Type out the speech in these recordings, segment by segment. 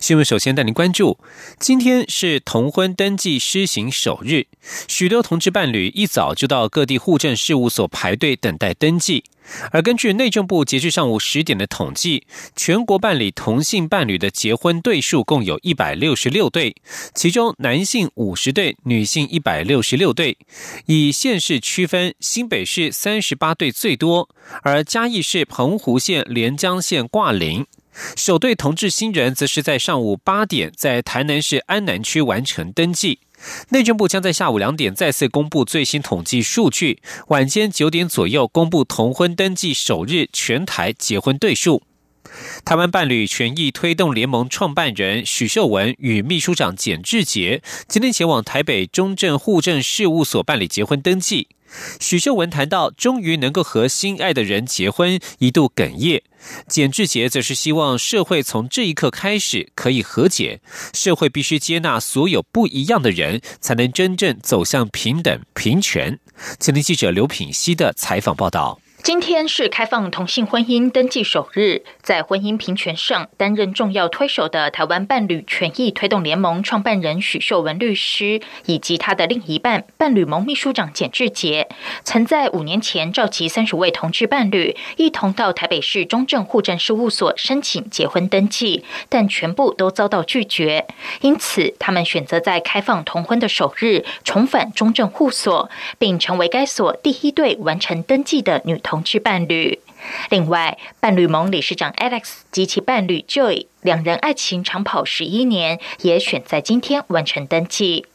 新闻。首先带您关注，今天是同婚登记施行首日，许多同志伴侣一早就到各地户政事务所排队等待登记。而根据内政部截至上午十点的统计，全国办理同性伴侣的结婚对数共有一百六十六对，其中男性五十对，女性一百六十六对。以县市区分，新北市三十八对最多，而嘉义市、澎湖县、连江县挂零。首对同志新人则是在上午八点在台南市安南区完成登记。内政部将在下午两点再次公布最新统计数据，晚间九点左右公布同婚登记首日全台结婚对数。台湾伴侣权益推动联盟创办人许秀文与秘书长简志杰今天前往台北中正户政事务所办理结婚登记。许秀文谈到，终于能够和心爱的人结婚，一度哽咽。简志杰则是希望社会从这一刻开始可以和解，社会必须接纳所有不一样的人，才能真正走向平等平权。前天记者刘品希的采访报道。今天是开放同性婚姻登记首日，在婚姻平权上担任重要推手的台湾伴侣权益推动联盟创办人许秀文律师，以及他的另一半伴侣盟秘书长简志杰，曾在五年前召集三十位同志伴侣，一同到台北市中正户政事务所申请结婚登记，但全部都遭到拒绝。因此，他们选择在开放同婚的首日重返中正户所，并成为该所第一对完成登记的女。同同居伴侣，另外，伴侣盟理事长 Alex 及其伴侣 Joy 两人爱情长跑十一年，也选在今天完成登记。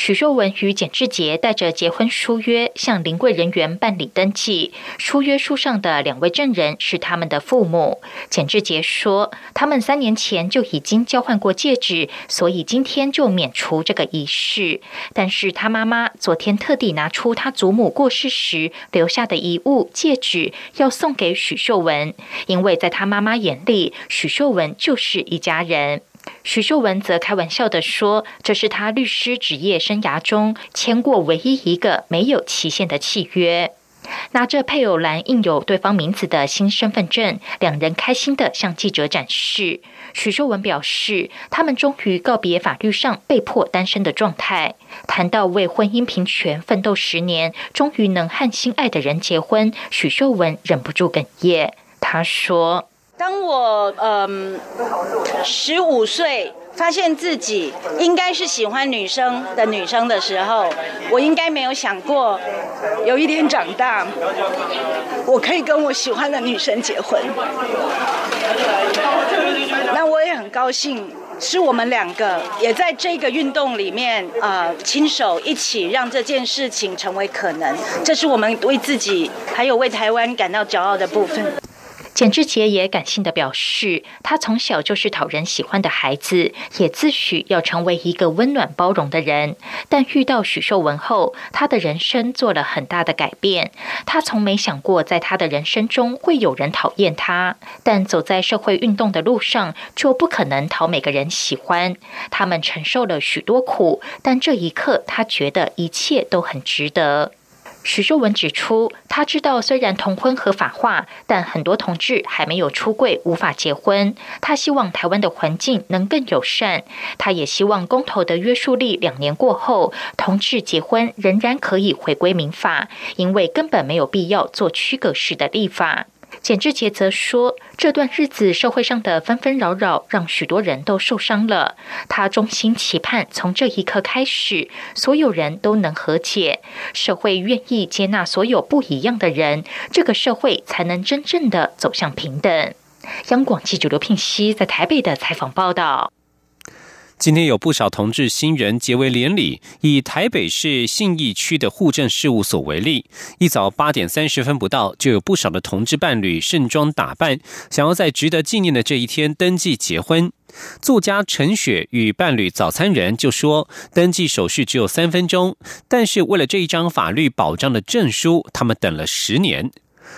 许秀文与简志杰带着结婚书约向临柜人员办理登记，书约书上的两位证人是他们的父母。简志杰说，他们三年前就已经交换过戒指，所以今天就免除这个仪式。但是他妈妈昨天特地拿出他祖母过世时留下的遗物戒指，要送给许秀文，因为在他妈妈眼里，许秀文就是一家人。许秀文则开玩笑的说：“这是他律师职业生涯中签过唯一一个没有期限的契约。”拿着配偶栏印有对方名字的新身份证，两人开心的向记者展示。许秀文表示：“他们终于告别法律上被迫单身的状态。”谈到为婚姻平权奋斗十年，终于能和心爱的人结婚，许秀文忍不住哽咽。他说。当我嗯十五岁发现自己应该是喜欢女生的女生的时候，我应该没有想过有一天长大，我可以跟我喜欢的女生结婚。那我也很高兴，是我们两个也在这个运动里面啊，亲手一起让这件事情成为可能。这是我们为自己还有为台湾感到骄傲的部分。简志杰也感性的表示，他从小就是讨人喜欢的孩子，也自诩要成为一个温暖包容的人。但遇到许秀文后，他的人生做了很大的改变。他从没想过，在他的人生中会有人讨厌他。但走在社会运动的路上，就不可能讨每个人喜欢。他们承受了许多苦，但这一刻，他觉得一切都很值得。徐秀文指出，他知道虽然同婚合法化，但很多同志还没有出柜，无法结婚。他希望台湾的环境能更友善。他也希望公投的约束力两年过后，同志结婚仍然可以回归民法，因为根本没有必要做区隔式的立法。简志杰则说：“这段日子社会上的纷纷扰扰，让许多人都受伤了。他衷心期盼，从这一刻开始，所有人都能和解，社会愿意接纳所有不一样的人，这个社会才能真正的走向平等。”央广记者刘聘熙在台北的采访报道。今天有不少同志新人结为连理，以台北市信义区的户政事务所为例，一早八点三十分不到，就有不少的同志伴侣盛装打扮，想要在值得纪念的这一天登记结婚。作家陈雪与伴侣早餐人就说，登记手续只有三分钟，但是为了这一张法律保障的证书，他们等了十年。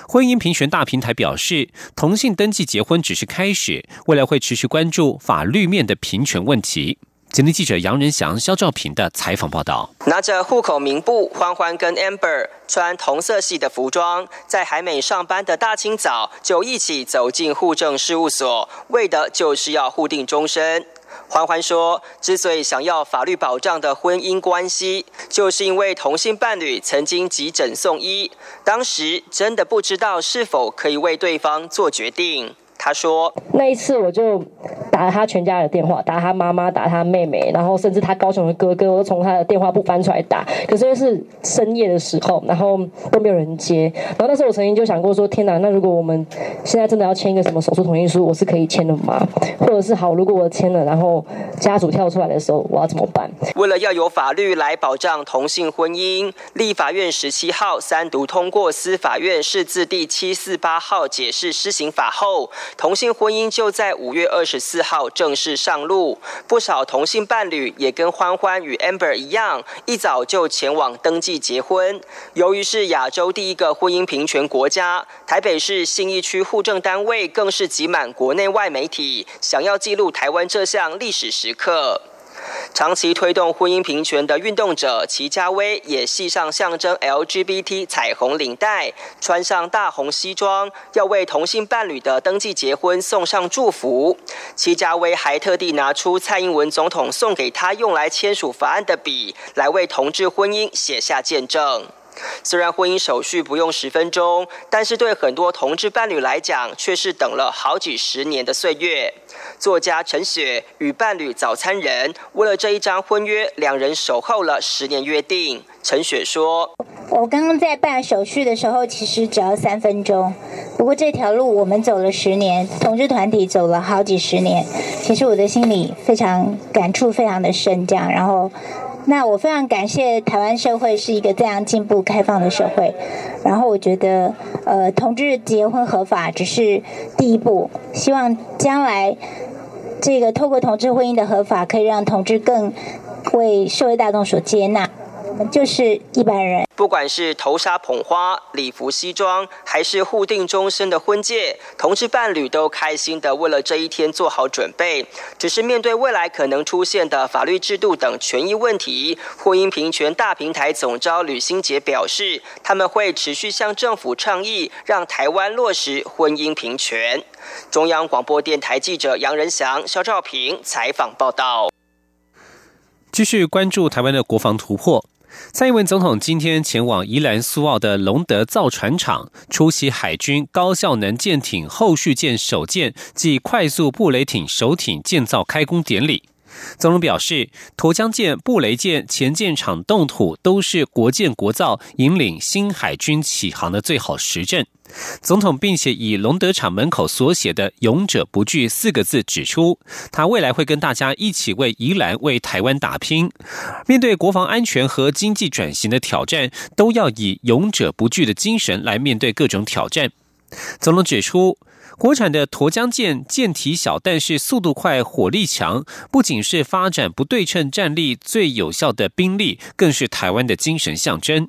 婚姻平权大平台表示，同性登记结婚只是开始，未来会持续关注法律面的平权问题。今天记者杨仁祥、肖兆平的采访报道。拿着户口名簿，欢欢跟 Amber 穿同色系的服装，在海美上班的大清早就一起走进户政事务所，为的就是要互定终身。欢欢说，之所以想要法律保障的婚姻关系，就是因为同性伴侣曾经急诊送医，当时真的不知道是否可以为对方做决定。他说：“那一次我就打了他全家的电话，打他妈妈，打他妹妹，然后甚至他高雄的哥哥，我都从他的电话簿翻出来打。可是是深夜的时候，然后都没有人接。然后那时候我曾经就想过说：天哪，那如果我们现在真的要签一个什么手术同意书，我是可以签的吗？或者是好，如果我签了，然后家属跳出来的时候，我要怎么办？为了要有法律来保障同性婚姻，立法院十七号三读通过司法院释字第七四八号解释施行法后。”同性婚姻就在五月二十四号正式上路，不少同性伴侣也跟欢欢与 Amber 一样，一早就前往登记结婚。由于是亚洲第一个婚姻平权国家，台北市信义区户政单位更是挤满国内外媒体，想要记录台湾这项历史时刻。长期推动婚姻平权的运动者齐家威也系上象征 LGBT 彩虹领带，穿上大红西装，要为同性伴侣的登记结婚送上祝福。齐家威还特地拿出蔡英文总统送给他用来签署法案的笔，来为同志婚姻写下见证。虽然婚姻手续不用十分钟，但是对很多同志伴侣来讲，却是等了好几十年的岁月。作家陈雪与伴侣早餐人为了这一张婚约，两人守候了十年约定。陈雪说：“我刚刚在办手续的时候，其实只要三分钟。不过这条路我们走了十年，同志团体走了好几十年。其实我的心里非常感触，非常的深。这样，然后。”那我非常感谢台湾社会是一个这样进步开放的社会，然后我觉得，呃，同志结婚合法只是第一步，希望将来这个透过同志婚姻的合法，可以让同志更为社会大众所接纳。就是一般人，不管是头纱捧花、礼服西装，还是互定终身的婚戒，同志伴侣都开心的为了这一天做好准备。只是面对未来可能出现的法律制度等权益问题，婚姻平权大平台总召吕新杰表示，他们会持续向政府倡议，让台湾落实婚姻平权。中央广播电台记者杨仁祥、肖兆平采访报道。继续关注台湾的国防突破。蔡英文总统今天前往宜兰苏澳的龙德造船厂，出席海军高效能舰艇后续舰首舰及快速布雷艇首艇建造开工典礼。总统表示，沱江舰、布雷舰前舰厂动土都是国建国造，引领新海军起航的最好实证。总统并且以龙德厂门口所写的“勇者不惧”四个字指出，他未来会跟大家一起为宜兰、为台湾打拼。面对国防安全和经济转型的挑战，都要以勇者不惧的精神来面对各种挑战。总统指出。国产的沱江舰舰体小，但是速度快、火力强，不仅是发展不对称战力最有效的兵力，更是台湾的精神象征。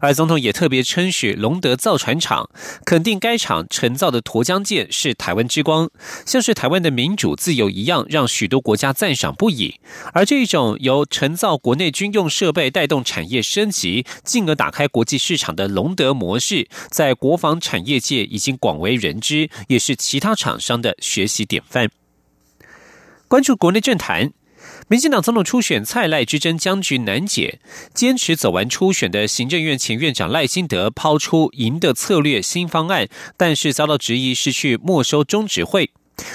而总统也特别称许龙德造船厂，肯定该厂承造的沱江舰是台湾之光，像是台湾的民主自由一样，让许多国家赞赏不已。而这一种由承造国内军用设备带动产业升级，进而打开国际市场的龙德模式，在国防产业界已经广为人知，也是其他厂商的学习典范。关注国内政坛。民进党总统初选蔡赖之争僵局难解，坚持走完初选的行政院前院长赖清德抛出赢的策略新方案，但是遭到质疑是去没收中执会。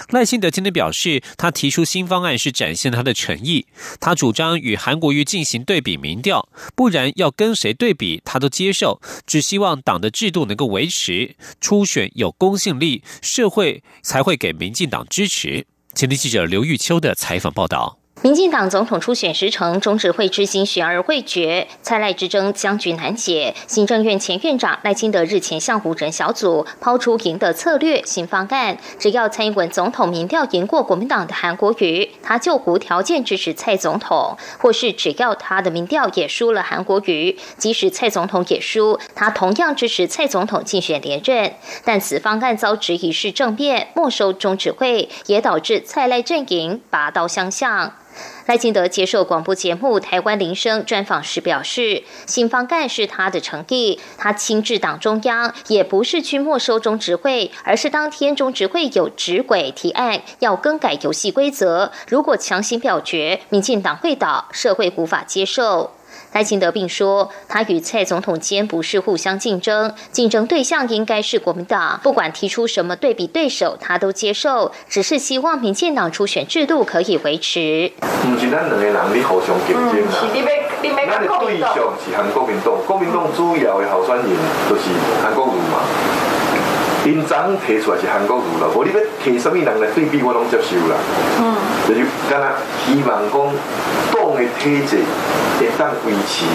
赖清德今天表示，他提出新方案是展现他的诚意，他主张与韩国瑜进行对比民调，不然要跟谁对比他都接受，只希望党的制度能够维持，初选有公信力，社会才会给民进党支持。前天记者刘玉秋的采访报道。民进党总统初选时程，中指会之心悬而未决，蔡赖之争僵局难解。行政院前院长赖清德日前向湖人小组抛出赢的策略新方案，只要蔡英文总统民调赢过国民党的韩国瑜，他就无条件支持蔡总统，或是只要他的民调也输了韩国瑜，即使蔡总统也输，他同样支持蔡总统竞选连任。但此方案遭质疑是政变，没收中指会，也导致蔡赖阵营拔刀相向。赖清德接受广播节目《台湾铃声》专访时表示，新方干是他的诚意，他亲至党中央，也不是去没收中执会，而是当天中执会有执轨提案要更改游戏规则，如果强行表决，民进党会倒，社会无法接受。赖清德并说，他与蔡总统间不是互相竞争，竞争对象应该是国民党。不管提出什么对比对手，他都接受，只是希望民进党初选制度可以维持。不是咱两个人你互相竞争啊，咱的对象是韩国民党，国民党主要的候选人就是韩国瑜嘛。因昨提出来是韩国瑜了，无你要提什么人来对比，我拢接受啦。嗯，就是干那希望讲党的体制会当维持，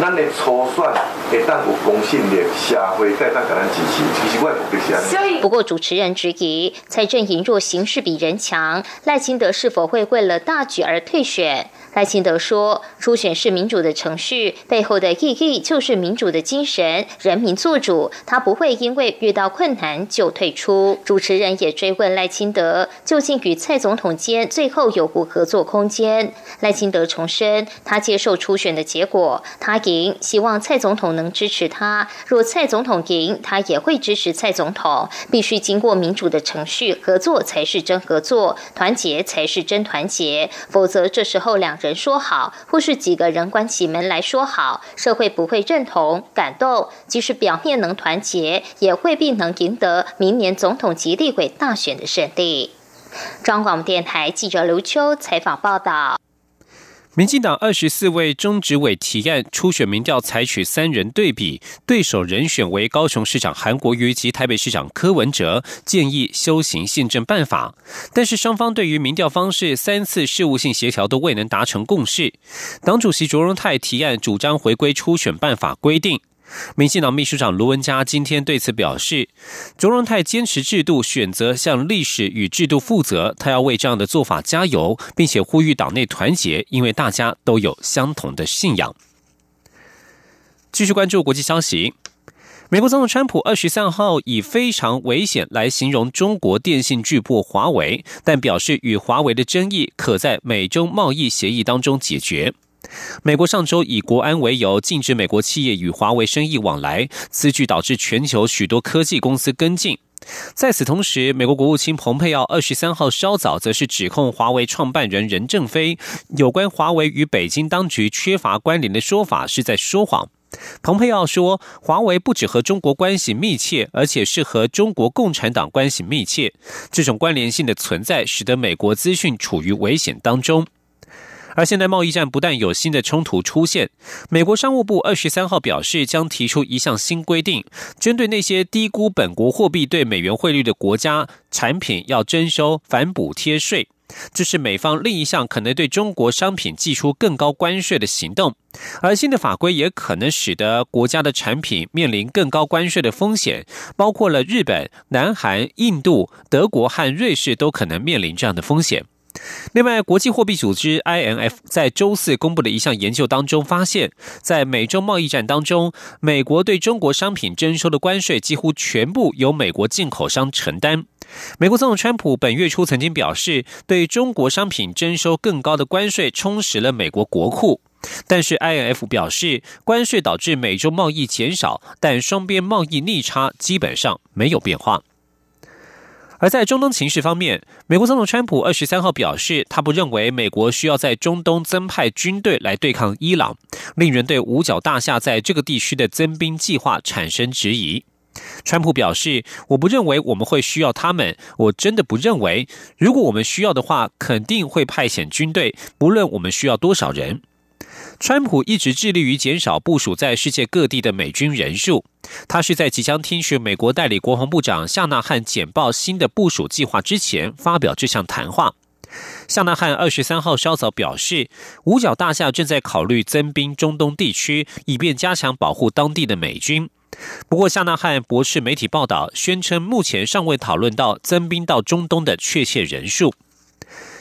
咱的初选会当有公信力，社会再当给咱支持。其实我也不是不过主持人质疑，蔡阵营若形势比人强，赖清德是否会为了大局而退选？赖清德说：“初选是民主的程序，背后的意义就是民主的精神，人民做主。他不会因为遇到困难就退出。”主持人也追问赖清德，究竟与蔡总统间最后有无合作空间？赖清德重申，他接受初选的结果，他赢，希望蔡总统能支持他。若蔡总统赢，他也会支持蔡总统。必须经过民主的程序，合作才是真合作，团结才是真团结。否则，这时候两人。人说好，或是几个人关起门来说好，社会不会认同、感动。即使表面能团结，也未必能赢得明年总统及立委大选的胜利。中广电台记者刘秋采访报道。民进党二十四位中执委提案初选民调采取三人对比，对手人选为高雄市长韩国瑜及台北市长柯文哲，建议修行宪政办法。但是双方对于民调方式三次事务性协调都未能达成共识。党主席卓荣泰提案主张回归初选办法规定。民进党秘书长卢文嘉今天对此表示，卓荣泰坚持制度，选择向历史与制度负责，他要为这样的做法加油，并且呼吁党内团结，因为大家都有相同的信仰。继续关注国际消息，美国总统川普二十三号以非常危险来形容中国电信巨擘华为，但表示与华为的争议可在美中贸易协议当中解决。美国上周以国安为由禁止美国企业与华为生意往来，此举导致全球许多科技公司跟进。在此同时，美国国务卿蓬佩奥二十三号稍早则是指控华为创办人任正非有关华为与北京当局缺乏关联的说法是在说谎。蓬佩奥说，华为不只和中国关系密切，而且是和中国共产党关系密切。这种关联性的存在，使得美国资讯处于危险当中。而现在贸易战不但有新的冲突出现，美国商务部二十三号表示将提出一项新规定，针对那些低估本国货币对美元汇率的国家产品要征收反补贴税，这是美方另一项可能对中国商品寄出更高关税的行动。而新的法规也可能使得国家的产品面临更高关税的风险，包括了日本、南韩、印度、德国和瑞士都可能面临这样的风险。另外，国际货币组织 （IMF） 在周四公布的一项研究当中发现，在美中贸易战当中，美国对中国商品征收的关税几乎全部由美国进口商承担。美国总统川普本月初曾经表示，对中国商品征收更高的关税充实了美国国库，但是 IMF 表示，关税导致美中贸易减少，但双边贸易逆差基本上没有变化。而在中东情势方面，美国总统川普二十三号表示，他不认为美国需要在中东增派军队来对抗伊朗，令人对五角大厦在这个地区的增兵计划产生质疑。川普表示：“我不认为我们会需要他们，我真的不认为。如果我们需要的话，肯定会派遣军队，不论我们需要多少人。”川普一直致力于减少部署在世界各地的美军人数。他是在即将听取美国代理国防部长夏纳汉简报新的部署计划之前发表这项谈话。夏纳汉二十三号稍早表示，五角大厦正在考虑增兵中东地区，以便加强保护当地的美军。不过，夏纳汉驳斥媒体报道，宣称目前尚未讨论到增兵到中东的确切人数。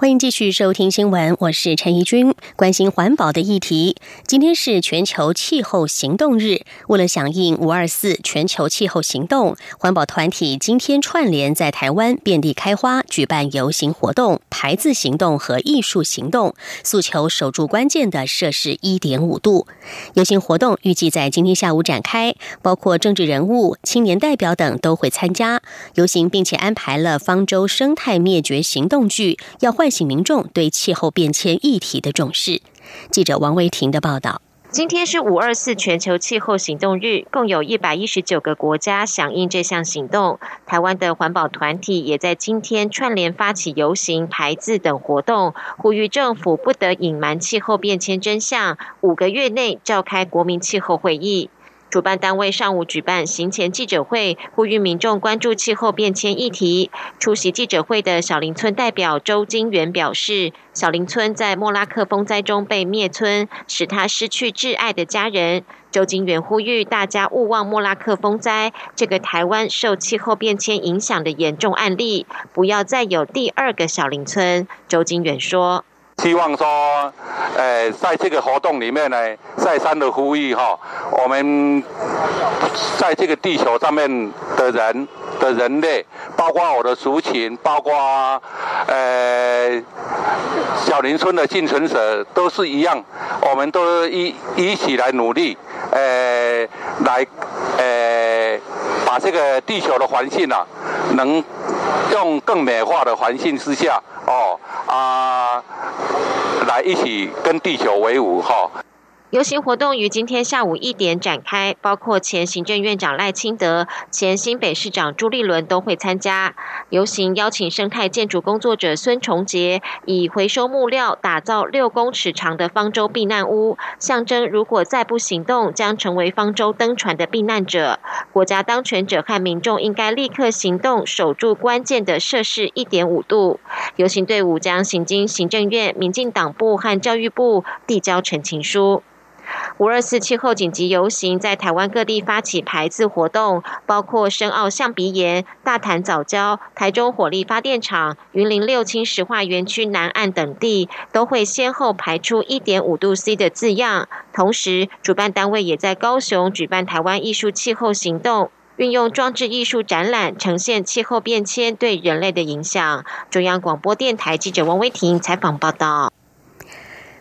欢迎继续收听新闻，我是陈怡君，关心环保的议题。今天是全球气候行动日，为了响应五二四全球气候行动，环保团体今天串联在台湾遍地开花，举办游行活动、排字行动和艺术行动，诉求守住关键的摄氏一点五度。游行活动预计在今天下午展开，包括政治人物、青年代表等都会参加游行，并且安排了方舟生态灭绝行动剧，要唤。醒民众对气候变迁议题的重视。记者王维婷的报道。今天是五二四全球气候行动日，共有一百一十九个国家响应这项行动。台湾的环保团体也在今天串联发起游行、排字等活动，呼吁政府不得隐瞒气候变迁真相，五个月内召开国民气候会议。主办单位上午举办行前记者会，呼吁民众关注气候变迁议题。出席记者会的小林村代表周金元表示，小林村在莫拉克风灾中被灭村，使他失去挚爱的家人。周金元呼吁大家勿忘莫拉克风灾这个台湾受气候变迁影响的严重案例，不要再有第二个小林村。周金元说。希望说，呃，在这个活动里面呢，再三的呼吁哈，我们在这个地球上面的人的人类，包括我的族群，包括呃小林村的幸存者，都是一样，我们都一一起来努力，呃，来呃把这个地球的环境啊，能用更美化的环境之下。哦啊，来一起跟地球为伍哈。游行活动于今天下午一点展开，包括前行政院长赖清德、前新北市长朱立伦都会参加。游行邀请生态建筑工作者孙崇杰，以回收木料打造六公尺长的方舟避难屋，象征如果再不行动，将成为方舟登船的避难者。国家当权者和民众应该立刻行动，守住关键的摄氏一点五度。游行队伍将行经行政院、民进党部和教育部，递交陈情书。五二四气候紧急游行在台湾各地发起排字活动，包括深澳象鼻岩、大潭早教、台中火力发电厂、云林六轻石化园区南岸等地，都会先后排出一点五度 C 的字样。同时，主办单位也在高雄举办台湾艺术气候行动，运用装置艺术展览呈现气候变迁对人类的影响。中央广播电台记者王威婷采访报道。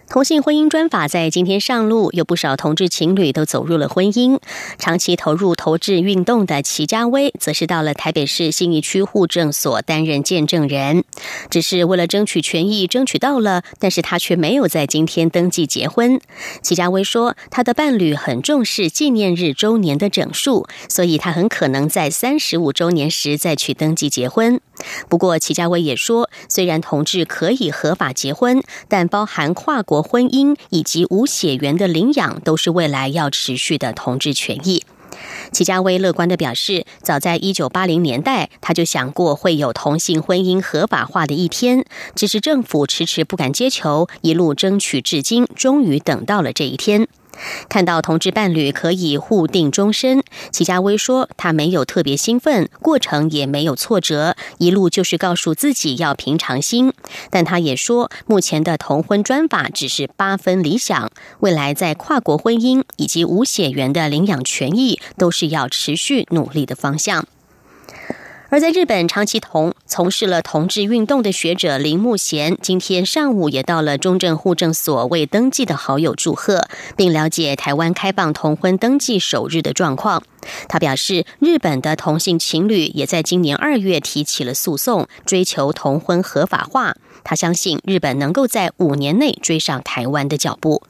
同性婚姻专法在今天上路，有不少同志情侣都走入了婚姻。长期投入投掷运动的齐家威，则是到了台北市信义区户政所担任见证人。只是为了争取权益，争取到了，但是他却没有在今天登记结婚。齐家威说，他的伴侣很重视纪念日周年的整数，所以他很可能在三十五周年时再去登记结婚。不过，齐家威也说，虽然同志可以合法结婚，但包含跨国婚姻以及无血缘的领养，都是未来要持续的同志权益。齐家威乐观的表示，早在一九八零年代，他就想过会有同性婚姻合法化的一天，只是政府迟迟不敢接球，一路争取至今，终于等到了这一天。看到同志伴侣可以互定终身，齐家威说他没有特别兴奋，过程也没有挫折，一路就是告诉自己要平常心。但他也说，目前的同婚专法只是八分理想，未来在跨国婚姻以及无血缘的领养权益，都是要持续努力的方向。而在日本长期同从事了同志运动的学者林木贤，今天上午也到了中正户政所为登记的好友祝贺，并了解台湾开放同婚登记首日的状况。他表示，日本的同性情侣也在今年二月提起了诉讼，追求同婚合法化。他相信日本能够在五年内追上台湾的脚步。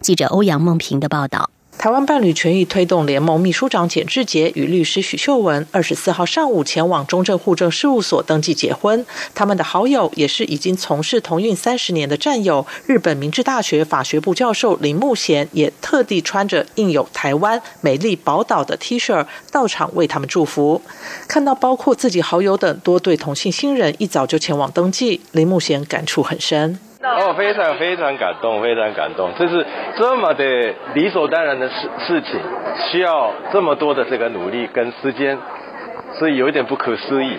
记者欧阳梦平的报道。台湾伴侣权益推动联盟秘书长简志杰与律师许秀文二十四号上午前往中正户政事务所登记结婚。他们的好友也是已经从事同运三十年的战友，日本明治大学法学部教授林木贤也特地穿着印有“台湾美丽宝岛”的 T 恤到场为他们祝福。看到包括自己好友等多对同性新人一早就前往登记，林木贤感触很深。哦，非常 非常感动，非常感动，这是这么的理所当然的事事情，需要这么多的这个努力跟时间，所以有一点不可思议，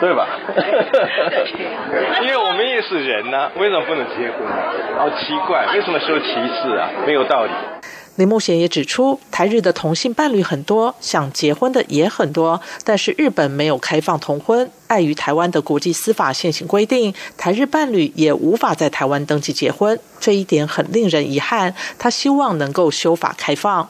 对吧？因为我们也是人呐，为什么不能结婚？好奇怪，为什么说歧视啊？没有道理。林木贤也指出，台日的同性伴侣很多，想结婚的也很多，但是日本没有开放同婚，碍于台湾的国际司法现行规定，台日伴侣也无法在台湾登记结婚，这一点很令人遗憾。他希望能够修法开放。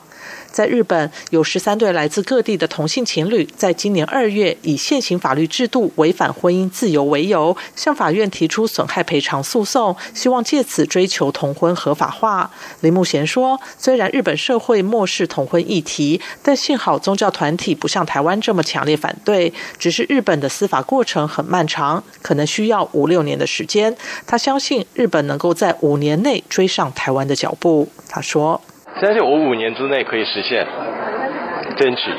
在日本，有十三对来自各地的同性情侣，在今年二月以现行法律制度违反婚姻自由为由，向法院提出损害赔偿诉讼，希望借此追求同婚合法化。林木贤说：“虽然日本社会漠视同婚议题，但幸好宗教团体不像台湾这么强烈反对。只是日本的司法过程很漫长，可能需要五六年的时间。他相信日本能够在五年内追上台湾的脚步。”他说。相信我五年之内可以实现，争取，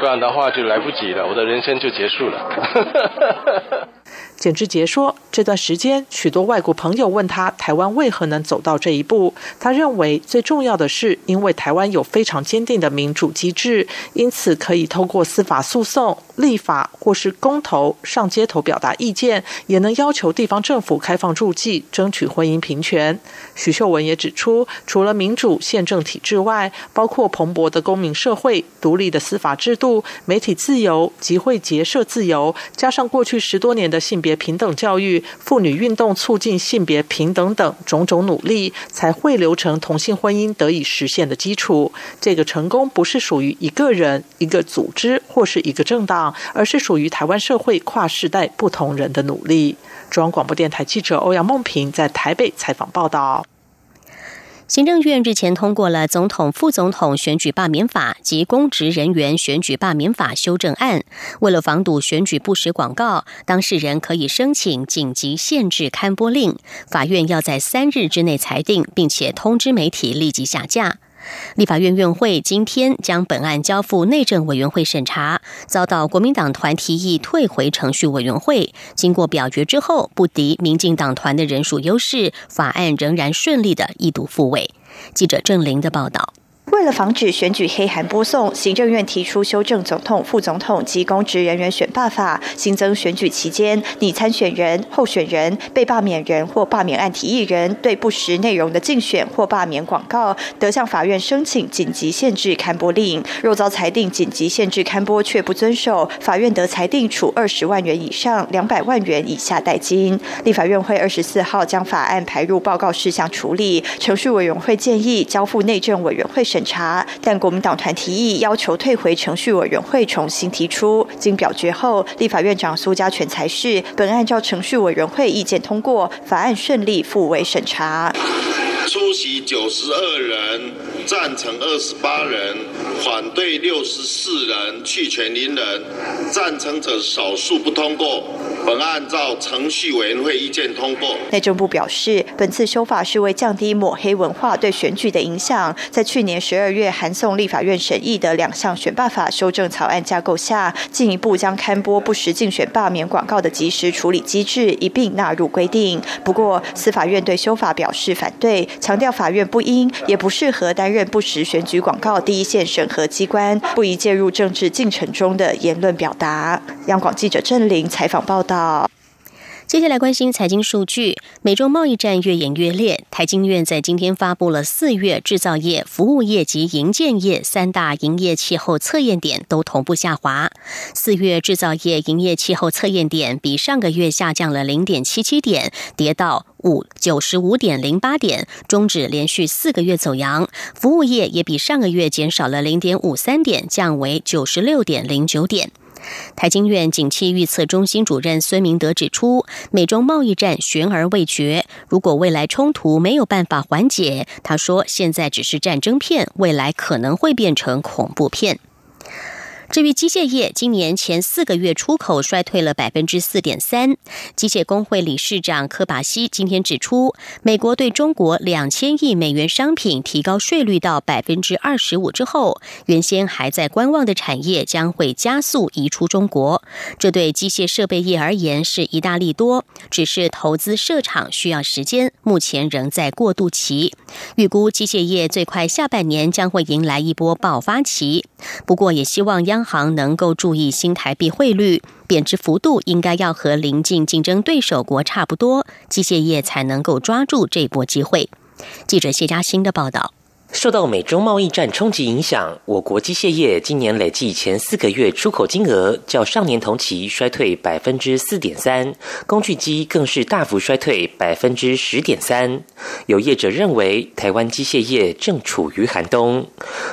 不然的话就来不及了，我的人生就结束了。简志杰说：“这段时间，许多外国朋友问他台湾为何能走到这一步。他认为最重要的是，因为台湾有非常坚定的民主机制，因此可以通过司法诉讼、立法或是公投上街头表达意见，也能要求地方政府开放驻记，争取婚姻平权。”许秀文也指出，除了民主宪政体制外，包括蓬勃的公民社会、独立的司法制度、媒体自由、集会结社自由，加上过去十多年的性别。平等教育、妇女运动、促进性别平等等种种努力，才会流成同性婚姻得以实现的基础。这个成功不是属于一个人、一个组织或是一个政党，而是属于台湾社会跨世代不同人的努力。中央广播电台记者欧阳梦平在台北采访报道。行政院日前通过了总统、副总统选举罢免法及公职人员选举罢免法修正案。为了防堵选举不实广告，当事人可以申请紧急限制刊播令，法院要在三日之内裁定，并且通知媒体立即下架。立法院院会今天将本案交付内政委员会审查，遭到国民党团提议退回程序委员会。经过表决之后，不敌民进党团的人数优势，法案仍然顺利的一度复位。记者郑玲的报道。为了防止选举黑函播送，行政院提出修正总统、副总统及公职人员选罢法，新增选举期间，拟参选人、候选人、被罢免人或罢免案提议人对不实内容的竞选或罢免广告，得向法院申请紧急限制刊播令。若遭裁定紧急限制刊播却不遵守，法院得裁定处二十万元以上两百万元以下代金。立法院会二十四号将法案排入报告事项处理，程序委员会建议交付内政委员会审。查，但国民党团提议要求退回程序委员会重新提出。经表决后，立法院长苏家全才是，本案照程序委员会意见通过，法案顺利复委审查。出席九十二人，赞成二十八人，反对六十四人，弃权零人，赞成者少数不通过。本案照程序委员会意见通过。内政部表示，本次修法是为降低抹黑文化对选举的影响，在去年十二月函送立法院审议的两项选罢法修正草案架构下，进一步将刊播不实竞选罢免广告的及时处理机制一并纳入规定。不过，司法院对修法表示反对。强调法院不应也不适合担任不实选举广告第一线审核机关，不宜介入政治进程中的言论表达。央广记者郑玲采访报道。接下来关心财经数据，美中贸易战越演越烈。台经院在今天发布了四月制造业、服务业及营建业三大营业气候测验点都同步下滑。四月制造业营业气候测验点比上个月下降了零点七七点，跌到五九十五点零八点，终止连续四个月走阳。服务业也比上个月减少了零点五三点，降为九十六点零九点。台经院景气预测中心主任孙明德指出，美中贸易战悬而未决，如果未来冲突没有办法缓解，他说现在只是战争片，未来可能会变成恐怖片。至于机械业，今年前四个月出口衰退了百分之四点三。机械工会理事长科巴西今天指出，美国对中国两千亿美元商品提高税率到百分之二十五之后，原先还在观望的产业将会加速移出中国。这对机械设备业而言是一大利多，只是投资设厂需要时间，目前仍在过渡期。预估机械业最快下半年将会迎来一波爆发期。不过，也希望央行能够注意新台币汇率贬值幅度，应该要和邻近竞争对手国差不多，机械业才能够抓住这波机会。记者谢佳欣的报道。受到美中贸易战冲击影响，我国机械业今年累计前四个月出口金额较上年同期衰退百分之四点三，工具机更是大幅衰退百分之十点三。有业者认为，台湾机械业正处于寒冬。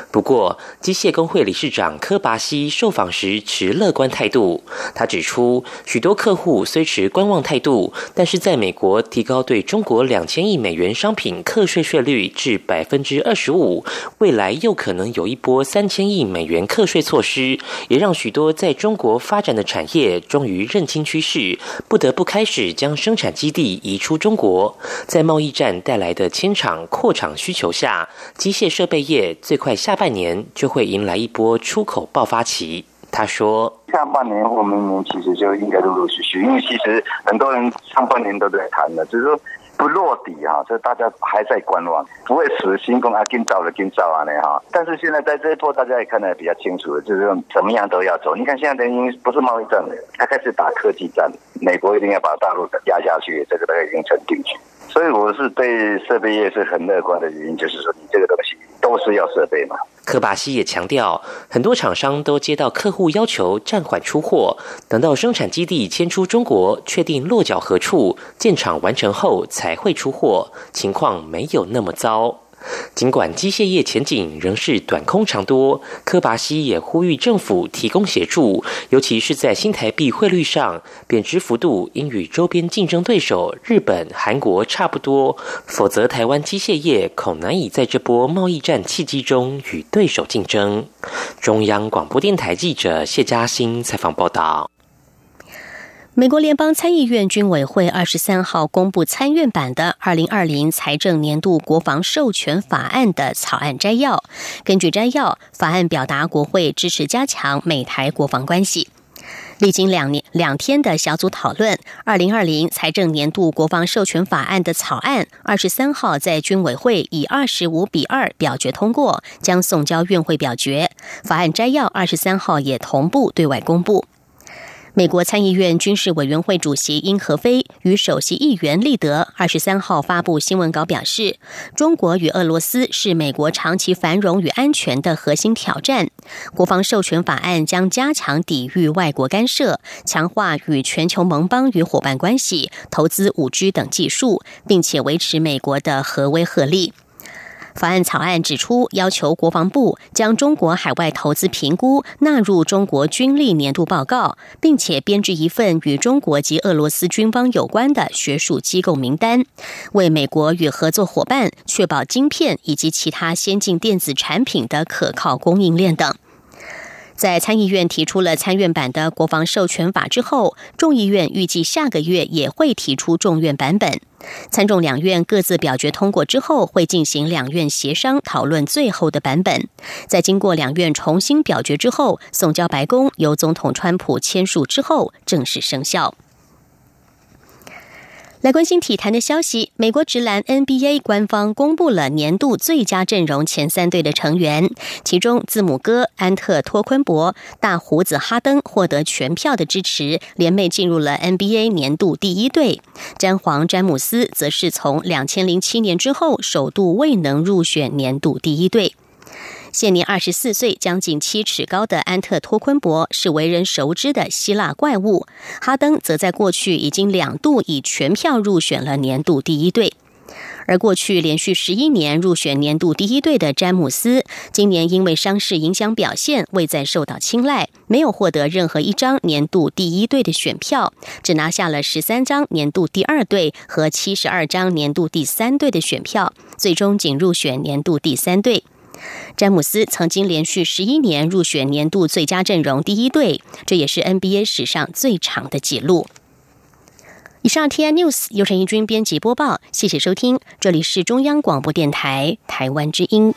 不过，机械工会理事长柯拔西受访时持乐观态度。他指出，许多客户虽持观望态度，但是在美国提高对中国两千亿美元商品课税税率至百分之二十。十五，未来又可能有一波三千亿美元课税措施，也让许多在中国发展的产业终于认清趋势，不得不开始将生产基地移出中国。在贸易战带来的迁厂扩厂需求下，机械设备业最快下半年就会迎来一波出口爆发期。他说：“下半年或明年其实就应该陆陆续续，因为其实很多人上半年都在谈的，就是说。”不落地哈，所以大家还在观望，不会死心工啊，今早了今早啊那哈。但是现在在这一波，大家也看得比较清楚了，就是怎么样都要走。你看现在已经不是贸易战了，他开始打科技战，美国一定要把大陆压下去，这个大概已经成定局。所以我是对设备业是很乐观的原因，就是说你这个东西公司要设备嘛。科巴西也强调，很多厂商都接到客户要求暂缓出货，等到生产基地迁出中国，确定落脚何处，建厂完成后才会出货，情况没有那么糟。尽管机械业前景仍是短空长多，科巴西也呼吁政府提供协助，尤其是在新台币汇率上，贬值幅度应与周边竞争对手日本、韩国差不多，否则台湾机械业恐难以在这波贸易战契机中与对手竞争。中央广播电台记者谢嘉欣采访报道。美国联邦参议院军委会二十三号公布参院版的二零二零财政年度国防授权法案的草案摘要。根据摘要，法案表达国会支持加强美台国防关系。历经两年两天的小组讨论，二零二零财政年度国防授权法案的草案二十三号在军委会以二十五比二表决通过，将送交院会表决。法案摘要二十三号也同步对外公布。美国参议院军事委员会主席英和飞与首席议员利德二十三号发布新闻稿表示，中国与俄罗斯是美国长期繁荣与安全的核心挑战。国防授权法案将加强抵御外国干涉，强化与全球盟邦与伙伴关系，投资五 G 等技术，并且维持美国的核威慑力。法案草案指出，要求国防部将中国海外投资评估纳入中国军力年度报告，并且编制一份与中国及俄罗斯军方有关的学术机构名单，为美国与合作伙伴确保晶片以及其他先进电子产品的可靠供应链等。在参议院提出了参院版的国防授权法之后，众议院预计下个月也会提出众院版本。参众两院各自表决通过之后，会进行两院协商讨论最后的版本。在经过两院重新表决之后，送交白宫，由总统川普签署之后正式生效。来关心体坛的消息，美国职篮 NBA 官方公布了年度最佳阵容前三队的成员，其中字母哥安特托昆博、大胡子哈登获得全票的支持，联袂进入了 NBA 年度第一队。詹皇詹姆斯则是从两千零七年之后首度未能入选年度第一队。现年二十四岁、将近七尺高的安特托昆博是为人熟知的希腊怪物，哈登则在过去已经两度以全票入选了年度第一队。而过去连续十一年入选年度第一队的詹姆斯，今年因为伤势影响表现，未再受到青睐，没有获得任何一张年度第一队的选票，只拿下了十三张年度第二队和七十二张年度第三队的选票，最终仅入选年度第三队。詹姆斯曾经连续十一年入选年度最佳阵容第一队，这也是 NBA 史上最长的纪录。以上 T I News 由陈义军编辑播报，谢谢收听，这里是中央广播电台台湾之音。